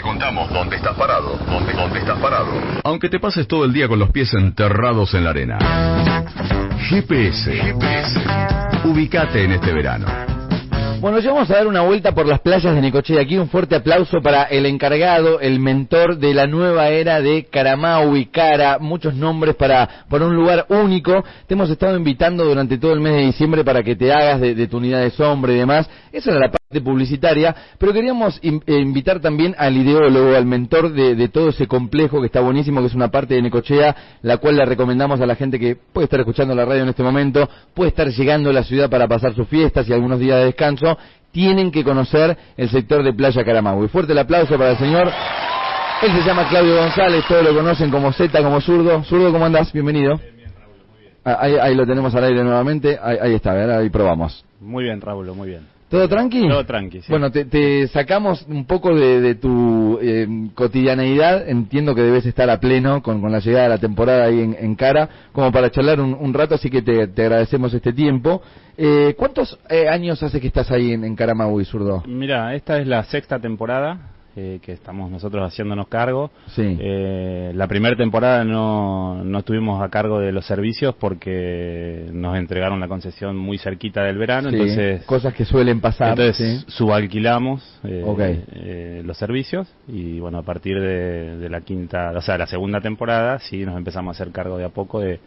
te contamos dónde estás parado, dónde, dónde estás parado. Aunque te pases todo el día con los pies enterrados en la arena. GPS. GPS. Ubicate en este verano. Bueno, ya vamos a dar una vuelta por las playas de Necochea. Aquí un fuerte aplauso para el encargado, el mentor de la nueva era de y Cara, muchos nombres para, para un lugar único. Te hemos estado invitando durante todo el mes de diciembre para que te hagas de, tu unidad de sombra y demás. Esa era la parte publicitaria, pero queríamos eh, invitar también al ideólogo, al mentor de, de, todo ese complejo que está buenísimo, que es una parte de Necochea, la cual le recomendamos a la gente que puede estar escuchando la radio en este momento, puede estar llegando a la ciudad para pasar sus fiestas y algunos días de descanso tienen que conocer el sector de Playa Caramagüe. Fuerte el aplauso para el señor. Él se llama Claudio González, todos lo conocen como Z, como zurdo. Zurdo, ¿cómo andás? Bienvenido. Ah, ahí, lo tenemos al aire nuevamente. Ahí, está, ahí probamos. Muy bien, Raúl, muy bien. ¿Todo tranqui? Todo tranqui, sí. Bueno, te, sacamos un poco de, tu eh, cotidianeidad. Entiendo que debes estar a pleno con, la llegada de la temporada ahí en, cara, como para charlar un, rato, así que te, agradecemos este tiempo. Eh, ¿Cuántos eh, años hace que estás ahí en, en y Zurdo? Mira, esta es la sexta temporada. Eh, que estamos nosotros haciéndonos cargo. Sí. Eh, la primera temporada no, no estuvimos a cargo de los servicios porque nos entregaron la concesión muy cerquita del verano, entonces cosas que suelen pasar. Entonces subalquilamos eh, los servicios y bueno a partir de, la quinta, o sea la segunda temporada sí nos empezamos a hacer cargo de a poco de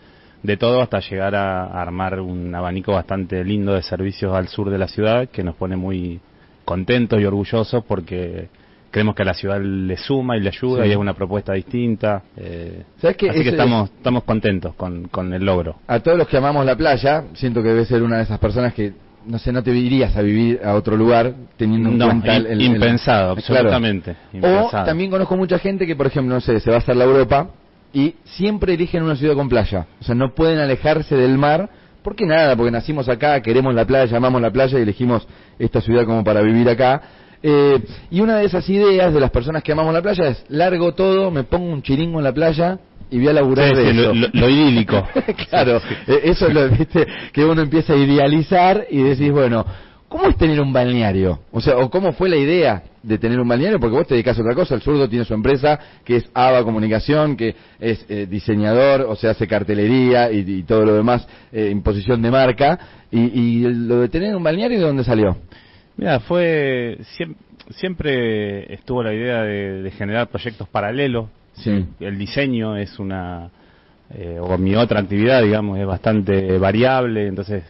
de todo hasta llegar a armar un abanico bastante lindo de servicios al sur de la ciudad que nos pone muy contentos y orgullosos porque creemos que a la ciudad le suma y le ayuda y es una propuesta distinta. Eh, así que estamos, estamos contentos con, con el logro. A todos los que amamos la playa, siento que debe ser una de esas personas que no sé, no te irías a vivir a otro lugar teniendo en cuenta el, impensado, absolutamente. O también conozco mucha gente que, por ejemplo, no sé, se va a hacer la Europa y siempre eligen una ciudad con playa. O sea, no pueden alejarse del mar. porque nada? Porque nacimos acá, queremos la playa, amamos la playa y elegimos esta ciudad como para vivir acá. Eh, y una de esas ideas de las personas que amamos la playa es, largo todo, me pongo un chiringo en la playa y voy a laburar de eso. Lo, idílico. claro, eh, eso es lo ¿viste? que uno empieza a idealizar y decís, bueno, ¿cómo es tener un balneario? O sea, o cómo fue la idea de tener un balneario, porque vos te dedicas a otra cosa, el zurdo tiene su empresa, que es ABA Comunicación, que es eh, diseñador, o sea, hace cartelería y, todo lo demás, imposición de marca, y, y, lo de tener un balneario, ¿de dónde salió? Mira, fue siempre, estuvo la idea de, generar proyectos paralelos. Sí. El diseño es una eh, o mi otra actividad, digamos, es bastante variable, entonces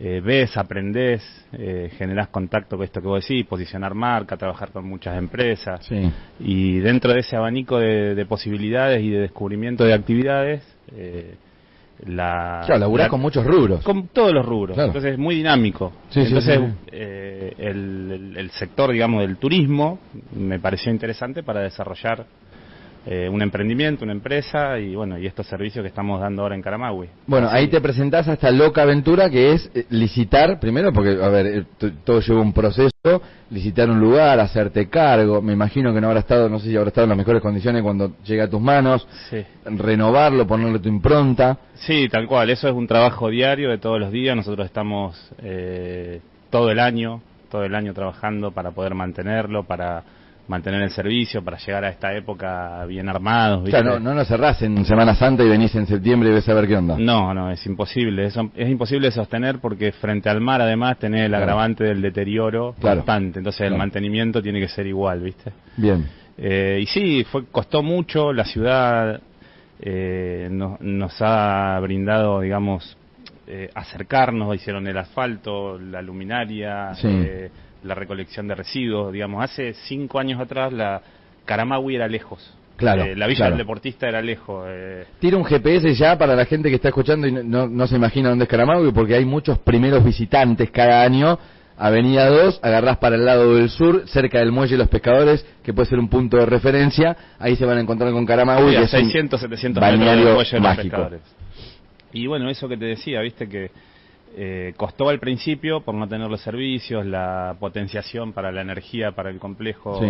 eh, ves, aprendés, eh, generás contacto con esto que vos decís, posicionar marca, trabajar con muchas empresas. Sí. Y dentro de ese abanico de, posibilidades y de descubrimiento de actividades, eh, la... Claro, laburás con muchos rubros. Con todos los rubros, entonces es muy dinámico. Sí, entonces, eh, el, el, sector, digamos, del turismo me pareció interesante para desarrollar eh, un emprendimiento, una empresa y bueno, y estos servicios que estamos dando ahora en Caramagüe. Bueno, ahí te presentás a esta loca aventura que es eh, licitar, primero porque, a ver, eh, todo lleva un proceso, licitar un lugar, hacerte cargo, me imagino que no habrá estado, no sé si habrá estado en las mejores condiciones cuando llega a tus manos, renovarlo, ponerle tu impronta. Sí, tal cual, eso es un trabajo diario de todos los días, nosotros estamos todo el año, todo el año trabajando para poder mantenerlo, para mantener el servicio para llegar a esta época bien armados. ¿viste? no, no nos cerrás en Semana Santa y venís en septiembre y ves a ver qué onda. No, no, es imposible. Es imposible sostener porque frente al mar además tenés el agravante del deterioro constante. Entonces el mantenimiento tiene que ser igual, ¿viste? Bien. Eh, y sí, fue, costó mucho. La ciudad eh, nos ha brindado, digamos, eh, acercarnos. Hicieron el asfalto, la luminaria. Sí la recolección de residuos, digamos, hace cinco años atrás la Caramaui era lejos. Claro, eh, la Villa del Deportista era lejos. Eh. Tira un GPS ya para la gente que está escuchando y no, no, se imagina dónde es Caramaui, porque hay muchos primeros visitantes cada año. Avenida 2, agarrás para el lado del sur, cerca del muelle de los pescadores, que puede ser un punto de referencia. Ahí se van a encontrar con Caramaui. que 600, 700 metros del muelle de los pescadores. Y bueno, eso que te decía, viste que eh, costó al principio por no tener los servicios, la potenciación para la energía para el complejo.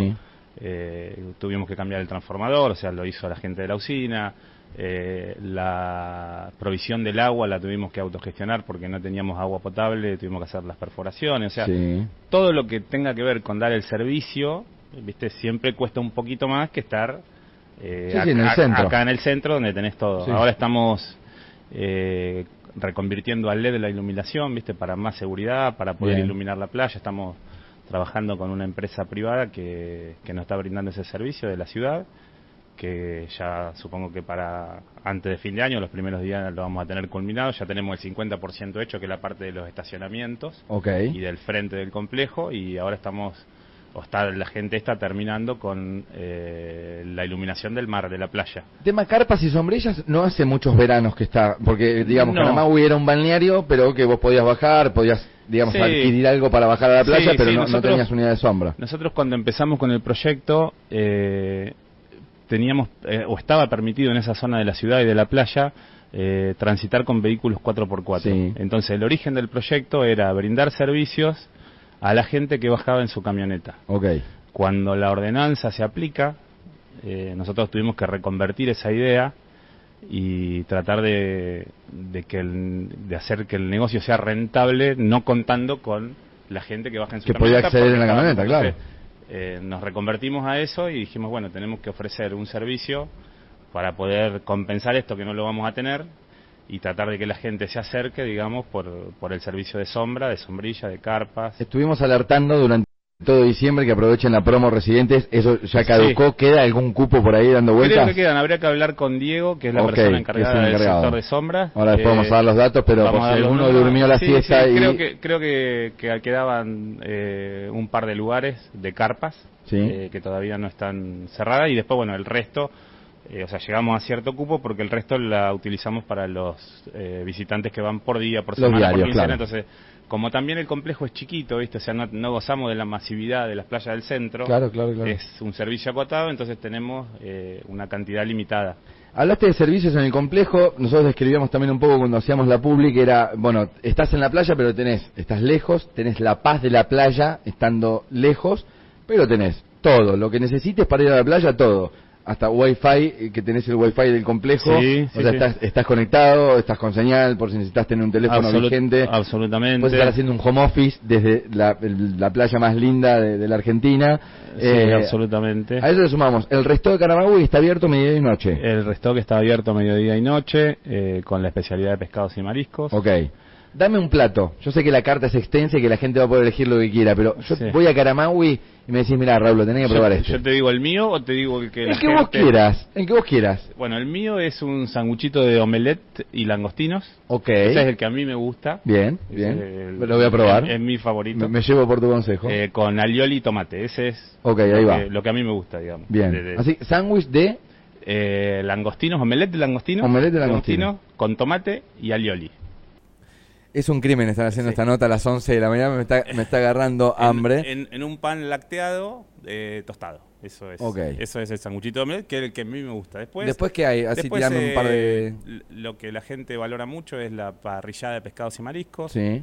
Eh, tuvimos que cambiar el transformador, o sea, lo hizo la gente de la usina. Eh, la provisión del agua la tuvimos que autogestionar porque no teníamos agua potable, tuvimos que hacer las perforaciones, o sea, todo lo que tenga que ver con dar el servicio viste, siempre cuesta un poquito más que estar eh, acá, en el centro. acá en el centro donde tenés todo. Ahora estamos eh, reconvirtiendo al LED la iluminación, viste, para más seguridad, para poder iluminar la playa. Estamos trabajando con una empresa privada que, que nos está brindando ese servicio de la ciudad que ya supongo que para antes de fin de año, los primeros días lo vamos a tener culminado, ya tenemos el 50% hecho, que es la parte de los estacionamientos y del frente del complejo, y ahora estamos, o está la gente está terminando con eh, la iluminación del mar, de la playa. Tema carpas y sombrillas, no hace muchos veranos que está, porque digamos, no. Panamá era un balneario, pero que vos podías bajar, podías digamos, adquirir algo para bajar a la playa, pero no, no, tenías unidad de sombra. Nosotros cuando empezamos con el proyecto, eh, teníamos eh, o estaba permitido en esa zona de la ciudad y de la playa eh, transitar con vehículos 4x4. Entonces el origen del proyecto era brindar servicios a la gente que bajaba en su camioneta. Okay. Cuando la ordenanza se aplica, eh, nosotros tuvimos que reconvertir esa idea y tratar de, de, que de hacer que el negocio sea rentable, no contando con la gente que baja en su camioneta. Que podía acceder en la camioneta, claro eh, nos reconvertimos a eso y dijimos, bueno, tenemos que ofrecer un servicio para poder compensar esto que no lo vamos a tener y tratar de que la gente se acerque, digamos, por, por el servicio de sombra, de sombrilla, de carpas. Estuvimos alertando durante todo diciembre que aprovechen la promo residentes, eso ya caducó, ¿queda algún cupo por ahí dando vueltas? Creo que quedan, habría que hablar con Diego, que es la persona encargada del sector de sombra. Ahora después vamos a dar los datos, pero por si alguno durmió la fiesta y... Creo que, creo que, quedaban eh, un par de lugares de carpas eh, que todavía no están cerradas y después, bueno, el resto... Eh, o sea, llegamos a cierto cupo porque el resto la utilizamos para los visitantes que van por día, por semana, por quincena, entonces como también el complejo es chiquito, ¿viste? O sea, no, gozamos de la masividad de las playas del centro. Claro, claro, claro. Es un servicio acotado, entonces tenemos eh, una cantidad limitada. Hablaste de servicios en el complejo, nosotros describíamos también un poco cuando hacíamos la pública, era, bueno, estás en la playa, pero tenés, estás lejos, tenés la paz de la playa estando lejos, pero tenés todo, lo que necesites para ir a la playa, todo hasta Wi-Fi, eh, que tenés el Wi-Fi del complejo. o sea, estás, estás, conectado, estás con señal, por si necesitas tener un teléfono vigente. Absolutamente. Puedes estar haciendo un home office desde la, playa más linda de, la Argentina. Sí, eh, absolutamente. A eso le sumamos, el resto de Caramagüey está abierto mediodía y noche. El resto que está abierto mediodía y noche, eh, con la especialidad de pescados y mariscos. Ok. Dame un plato. Yo sé que la carta es extensa y que la gente va a poder elegir lo que quiera, pero yo voy a Caramaui y me decís, mira, Raúl, lo tenés que probar esto. ¿Yo te digo el mío o te digo el que El que vos quieras, el que vos quieras. Bueno, el mío es un sanguchito de omelette y langostinos. Ok. Ese es el que a mí me gusta. Bien, bien. lo voy a probar. Es, mi favorito. Me, llevo por tu consejo. Eh, con alioli y tomate. Ese es Ok, ahí lo, va. Que, lo que a mí me gusta, digamos. Bien. Así, sándwich de... Eh, langostinos, omelette de langostinos. Omelette de langostinos. Langostino, con tomate y alioli. Es un crimen estar haciendo esta nota a las 11 de la mañana, me está, me está agarrando hambre. En, un pan lacteado eh, tostado. Eso es. Eso es el sanguchito de que es el que a mí me gusta. Después, después que hay, así tirando un par de. Eh, lo que la gente valora mucho es la parrillada de pescados y mariscos. Sí.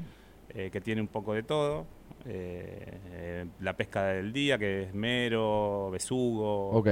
Eh, que tiene un poco de todo. la pesca del día, que es mero, besugo. Ok.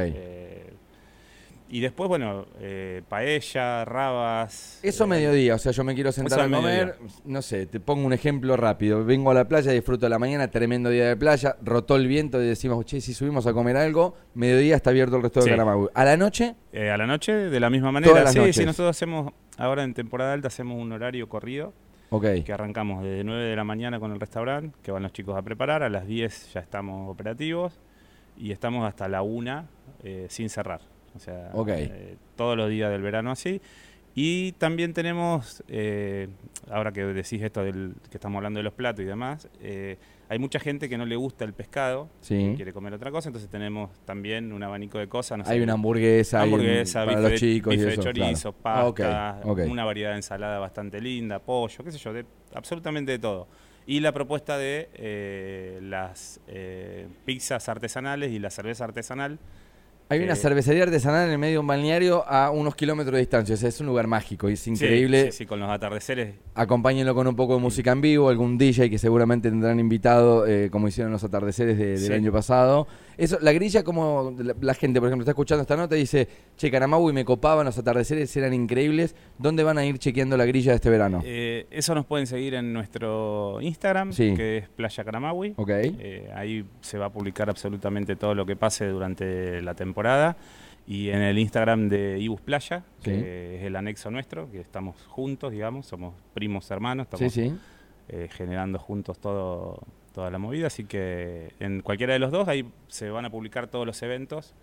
Y después, bueno, eh, paella, rabas. Eso eh, mediodía, o sea, yo me quiero sentar a comer, no sé, te pongo un ejemplo rápido. Vengo a la playa, disfruto de la mañana, tremendo día de playa, rotó el viento y decimos, che, si subimos a comer algo, mediodía está abierto el resto de Caramagüey. ¿A la noche? Eh, a la noche, de la misma manera. sí, sí, nosotros hacemos, ahora en temporada alta, hacemos un horario corrido. Okay. Que arrancamos desde 9 de la mañana con el restaurante, que van los chicos a preparar, a las 10 ya estamos operativos y estamos hasta la 1 sin cerrar. O sea, eh, todos los días del verano así. Y también tenemos, eh, ahora que decís esto del que estamos hablando de los platos y demás, eh, hay mucha gente que no le gusta el pescado, quiere comer otra cosa, entonces tenemos también un abanico de cosas. hay una hamburguesa, hamburguesa para los chicos bife de chorizo, pasta, una variedad de ensalada bastante linda, pollo, qué sé yo, de, absolutamente de todo. Y la propuesta de las pizzas artesanales y la cerveza artesanal, hay una cervecería artesanal en el medio de un balneario a unos kilómetros de distancia. es un lugar mágico y es increíble. Sí, sí, con los atardeceres. Acompáñenlo con un poco de música en vivo, algún DJ que seguramente tendrán invitado, eh, como hicieron los atardeceres del año pasado. Eso, la grilla, como la, gente, por ejemplo, está escuchando esta nota y dice, che, y me copaban, los atardeceres eran increíbles. ¿Dónde van a ir chequeando la grilla de este verano? Eh, eso nos pueden seguir en nuestro Instagram, que es Playa Caramawi. Okay. Eh, ahí se va a publicar absolutamente todo lo que pase durante la temporada. Y en el Instagram de Ibus Playa, que es el anexo nuestro, que estamos juntos, digamos, somos primos hermanos, estamos eh, generando juntos todo, toda la movida, así que en cualquiera de los dos ahí se van a publicar todos los eventos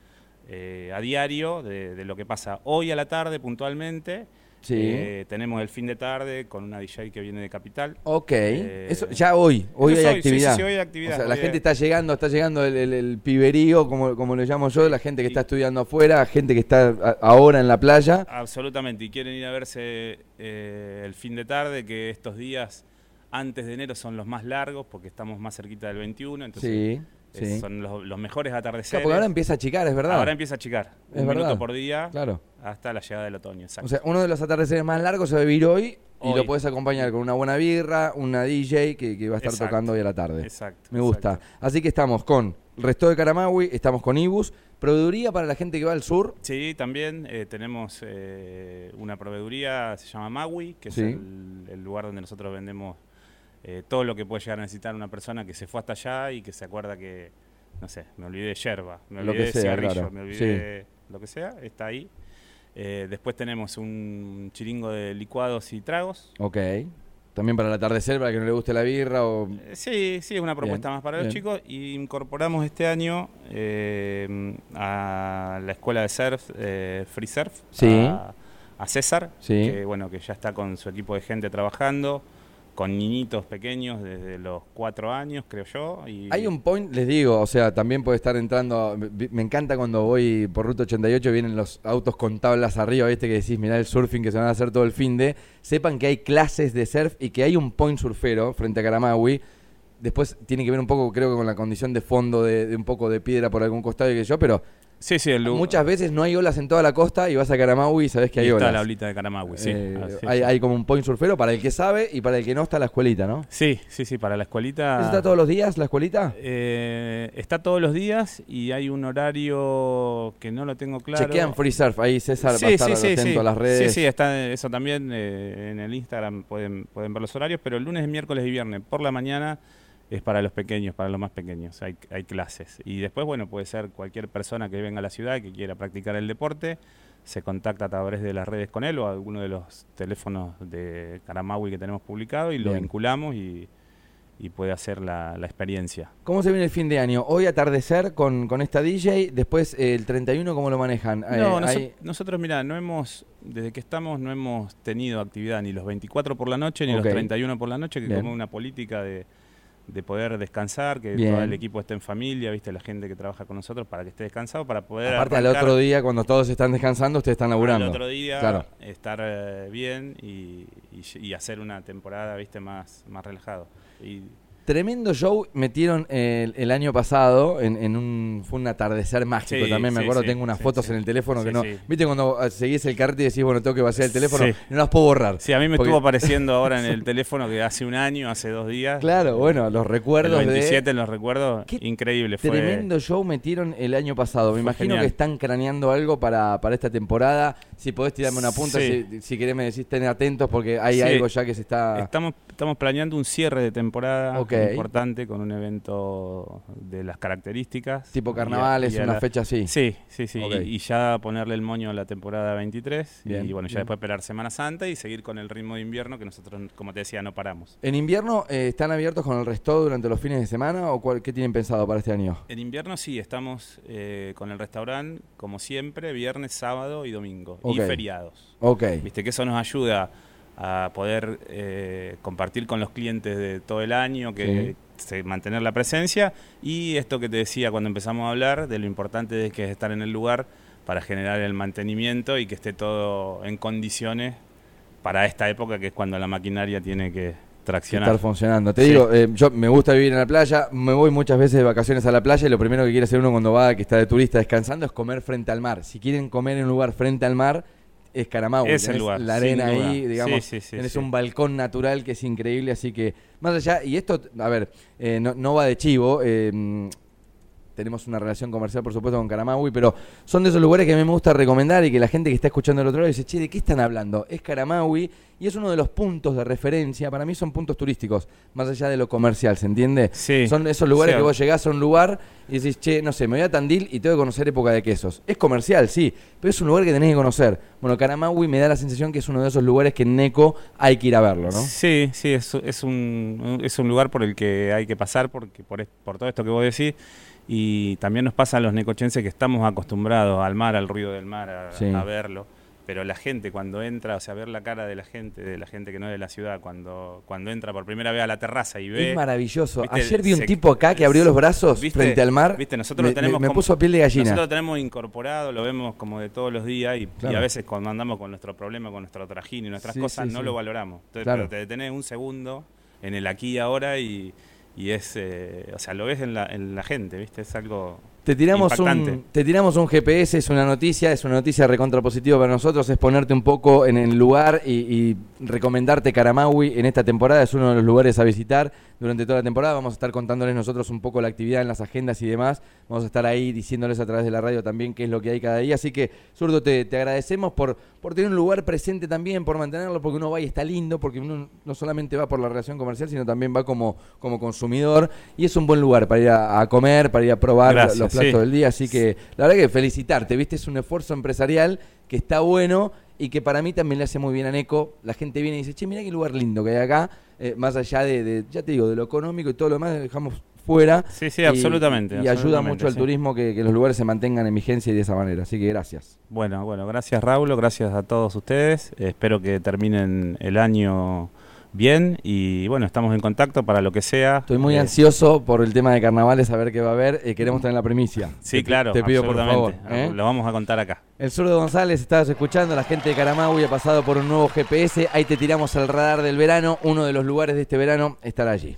eh, a diario de, lo que pasa hoy a la tarde puntualmente. Eh, tenemos el fin de tarde con una DJ que viene de Capital. Ok, eso ya hoy, hoy hay actividad. Sí, hoy hay actividad. la gente está llegando, está llegando el, piberío, como, como lo llamo yo, la gente que está estudiando afuera, gente que está ahora en la playa. Absolutamente, y quieren ir a verse el fin de tarde, que estos días antes de enero son los más largos porque estamos más cerquita del 21, entonces son los, mejores atardeceres. porque ahora empieza a achicar, es verdad. Ahora empieza a achicar, es un verdad. minuto por día claro. hasta la llegada del otoño. O sea, uno de los atardeceres más largos se va a vivir hoy, y lo puedes acompañar con una buena birra, una DJ que, va a estar tocando hoy a la tarde. Exacto. Me gusta. Así que estamos con Resto de Caramawi, estamos con Ibus. ¿Proveeduría para la gente que va al sur? Sí, también eh, tenemos eh, una proveeduría, se llama Maui, que es el, lugar donde nosotros vendemos eh, todo lo que puede llegar a necesitar una persona que se fue hasta allá y que se acuerda que, no sé, me olvidé de yerba, me olvidé de cigarrillo, me olvidé de lo que sea, está ahí. Eh, después tenemos un chiringo de licuados y tragos. Ok. También para el atardecer, para que no le guste la birra o... Eh, sí, sí, es una propuesta más para los chicos. Y incorporamos este año a la escuela de surf, Free Surf, a, a, César, que bueno, que ya está con su equipo de gente trabajando con niñitos pequeños desde los cuatro años, creo yo. Y... Hay un point, les digo, o sea, también puede estar entrando. Me encanta cuando voy por ruta 88, vienen los autos con tablas arriba, ¿viste? Que decís, mirá el surfing que se van a hacer todo el fin de. Sepan que hay clases de surf y que hay un point surfero frente a Caramawi. Después tiene que ver un poco, creo que con la condición de fondo de, de un poco de piedra por algún costado y que yo, pero Sí, sí, el Muchas veces no hay olas en toda la costa y vas a Caramaui y sabes que hay olas. Está la olita de Caramaui, sí. Eh, hay, como un point surfero para el que sabe y para el que no está la escuelita, ¿no? Sí, sí, sí, para la escuelita. está todos los días la escuelita? Eh, está todos los días y hay un horario que no lo tengo claro. Chequean Free Surf, ahí César va a estar atento a las redes. Sí, sí, está eso también eh, en el Instagram, pueden, pueden ver los horarios, pero el lunes, miércoles y viernes por la mañana es para los pequeños, para los más pequeños, hay, hay clases. Y después, bueno, puede ser cualquier persona que venga a la ciudad y que quiera practicar el deporte, se contacta a través de las redes con él o a alguno de los teléfonos de Caramaui que tenemos publicado y lo vinculamos y, puede hacer la, experiencia. ¿Cómo se viene el fin de año? Hoy atardecer con, con esta DJ, después el 31, ¿cómo lo manejan? No, eh, nosotros, mira, no hemos, desde que estamos, no hemos tenido actividad ni los 24 por la noche ni los 31 por la noche, que como una política de de poder descansar, que todo el equipo esté en familia, viste, la gente que trabaja con nosotros para que esté descansado, para poder... Aparte al otro día, cuando todos están descansando, ustedes están laburando. Al otro día, estar eh, bien y, hacer una temporada, viste, más, más relajado. Y Tremendo show metieron el, año pasado en, un fue un atardecer mágico también me acuerdo tengo unas fotos en el teléfono que no viste cuando seguís el cartel y decís bueno tengo que vaciar el teléfono no las puedo borrar sí a mí me estuvo apareciendo ahora en el teléfono que hace un año hace dos días. Claro bueno los recuerdos el 27 en los recuerdos increíble fue tremendo show metieron el año pasado me imagino que están craneando algo para, para esta temporada si podés tirarme una punta si, si querés me decís ten atentos porque hay algo ya que se está estamos estamos planeando un cierre de temporada importante con un evento de las características. Tipo carnavales, una fecha así. Sí, sí, sí. Y, ya ponerle el moño a la temporada 23. y bueno, ya después esperar Semana Santa y seguir con el ritmo de invierno que nosotros, como te decía, no paramos. ¿En invierno eh, están abiertos con el resto durante los fines de semana o cuál, qué tienen pensado para este año? En invierno sí, estamos eh, con el restaurante, como siempre, viernes, sábado y domingo. Y feriados. Ok. Viste que eso nos ayuda a poder eh, compartir con los clientes de todo el año, que mantener la presencia y esto que te decía cuando empezamos a hablar de lo importante de que es estar en el lugar para generar el mantenimiento y que esté todo en condiciones para esta época que es cuando la maquinaria tiene que traccionar. Estar funcionando. Te digo, eh, yo me gusta vivir en la playa, me voy muchas veces de vacaciones a la playa y lo primero que quiere hacer uno cuando va, que está de turista descansando, es comer frente al mar. Si quieren comer en un lugar frente al mar, es Es el lugar. La arena ahí, digamos. Sí, tenés un balcón natural que es increíble, así que más allá, y esto, a ver, eh, no, va de chivo, eh, tenemos una relación comercial, por supuesto, con Caramaui, pero son de esos lugares que a mí me gusta recomendar y que la gente que está escuchando del otro lado dice, che, ¿de qué están hablando? Es Caramaui y es uno de los puntos de referencia, para mí son puntos turísticos, más allá de lo comercial, ¿se entiende? Sí. Son esos lugares que vos llegás a un lugar y decís, che, no sé, me voy a Tandil y tengo que conocer época de quesos. Es comercial, sí, pero es un lugar que tenés que conocer. Bueno, Caramaui me da la sensación que es uno de esos lugares que en Neco hay que ir a verlo, ¿no? Sí, sí, es, es, un, es un lugar por el que hay que pasar porque por, por todo esto que vos decís y también nos pasa a los necochenses que estamos acostumbrados al mar, al ruido del mar, a, verlo. Pero la gente cuando entra, o sea, ver la cara de la gente, de la gente que no es de la ciudad, cuando, cuando entra por primera vez a la terraza y ve... Es maravilloso. Ayer vi un tipo acá que abrió los brazos frente al mar. Viste, nosotros lo tenemos me, puso piel de gallina. Nosotros lo tenemos incorporado, lo vemos como de todos los días y, a veces cuando andamos con nuestro problema, con nuestro trajín y nuestras cosas, no lo valoramos. Entonces, pero te detenés un segundo en el aquí y ahora y y es, eh, o sea, lo ves en la, en la gente, ¿viste? Es algo te tiramos, un, te tiramos un GPS, es una noticia, es una noticia recontrapositiva para nosotros, es ponerte un poco en el lugar y, recomendarte Caramaui en esta temporada, es uno de los lugares a visitar durante toda la temporada, vamos a estar contándoles nosotros un poco la actividad en las agendas y demás, vamos a estar ahí diciéndoles a través de la radio también qué es lo que hay cada día, así que Zurdo, te, agradecemos por, por tener un lugar presente también, por mantenerlo, porque uno va y está lindo, porque uno no solamente va por la relación comercial, sino también va como, como consumidor, y es un buen lugar para ir a, comer, para ir a probar los plato del día. Así que la verdad que felicitarte, viste, es un esfuerzo empresarial que está bueno y que para mí también le hace muy bien a Neco. La gente viene y dice, che, mira qué lugar lindo que hay acá, eh, más allá de, ya te digo, de lo económico y todo lo demás, dejamos fuera. Sí, sí, absolutamente. Y, ayuda mucho al turismo que, que, los lugares se mantengan en vigencia y de esa manera. Así que gracias. Bueno, bueno, gracias Raúl, gracias a todos ustedes. espero que terminen el año bien y bueno, estamos en contacto para lo que sea. Estoy muy eh, ansioso por el tema de carnavales, a ver qué va a haber. y queremos tener la primicia. Sí, claro. Te pido por favor. ¿eh? Lo vamos a contar acá. El zurdo González, estabas escuchando, la gente de Caramaui ha pasado por un nuevo GPS. Ahí te tiramos al radar del verano. Uno de los lugares de este verano estará allí.